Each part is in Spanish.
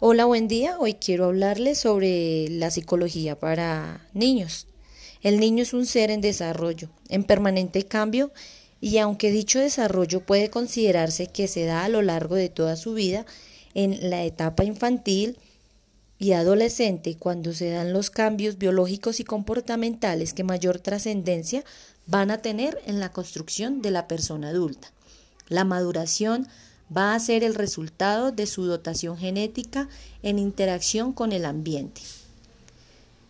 Hola, buen día. Hoy quiero hablarles sobre la psicología para niños. El niño es un ser en desarrollo, en permanente cambio, y aunque dicho desarrollo puede considerarse que se da a lo largo de toda su vida, en la etapa infantil y adolescente, cuando se dan los cambios biológicos y comportamentales que mayor trascendencia van a tener en la construcción de la persona adulta. La maduración va a ser el resultado de su dotación genética en interacción con el ambiente.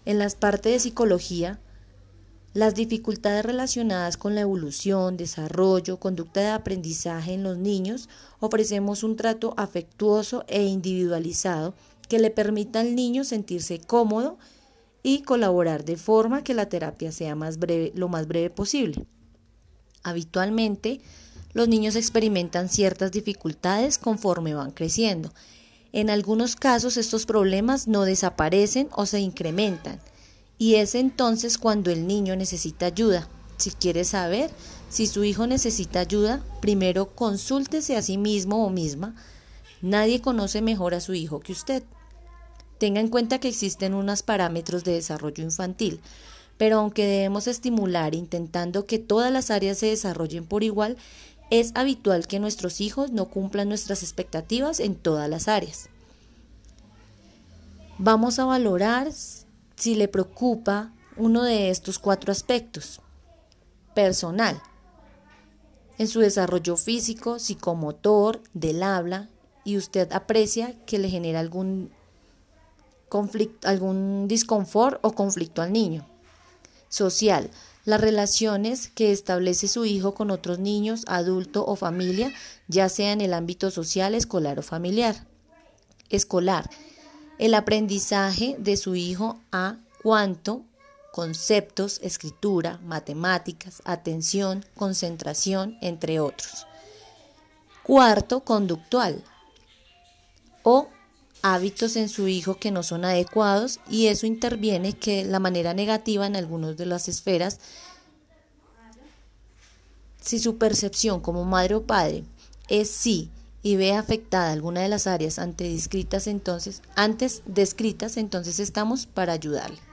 En las partes de psicología, las dificultades relacionadas con la evolución, desarrollo, conducta de aprendizaje en los niños, ofrecemos un trato afectuoso e individualizado que le permita al niño sentirse cómodo y colaborar de forma que la terapia sea lo más breve posible. Habitualmente, los niños experimentan ciertas dificultades conforme van creciendo. En algunos casos estos problemas no desaparecen o se incrementan y es entonces cuando el niño necesita ayuda. Si quiere saber si su hijo necesita ayuda, primero consúltese a sí mismo o misma. Nadie conoce mejor a su hijo que usted. Tenga en cuenta que existen unos parámetros de desarrollo infantil, pero aunque debemos estimular intentando que todas las áreas se desarrollen por igual, es habitual que nuestros hijos no cumplan nuestras expectativas en todas las áreas. Vamos a valorar si le preocupa uno de estos cuatro aspectos. Personal. En su desarrollo físico, psicomotor, del habla, y usted aprecia que le genera algún conflicto, algún disconfort o conflicto al niño. Social las relaciones que establece su hijo con otros niños, adulto o familia, ya sea en el ámbito social, escolar o familiar. Escolar. El aprendizaje de su hijo a cuanto conceptos, escritura, matemáticas, atención, concentración, entre otros. Cuarto, conductual o hábitos en su hijo que no son adecuados y eso interviene que la manera negativa en algunas de las esferas si su percepción como madre o padre es sí y ve afectada alguna de las áreas antes descritas entonces, antes descritas, entonces estamos para ayudarle.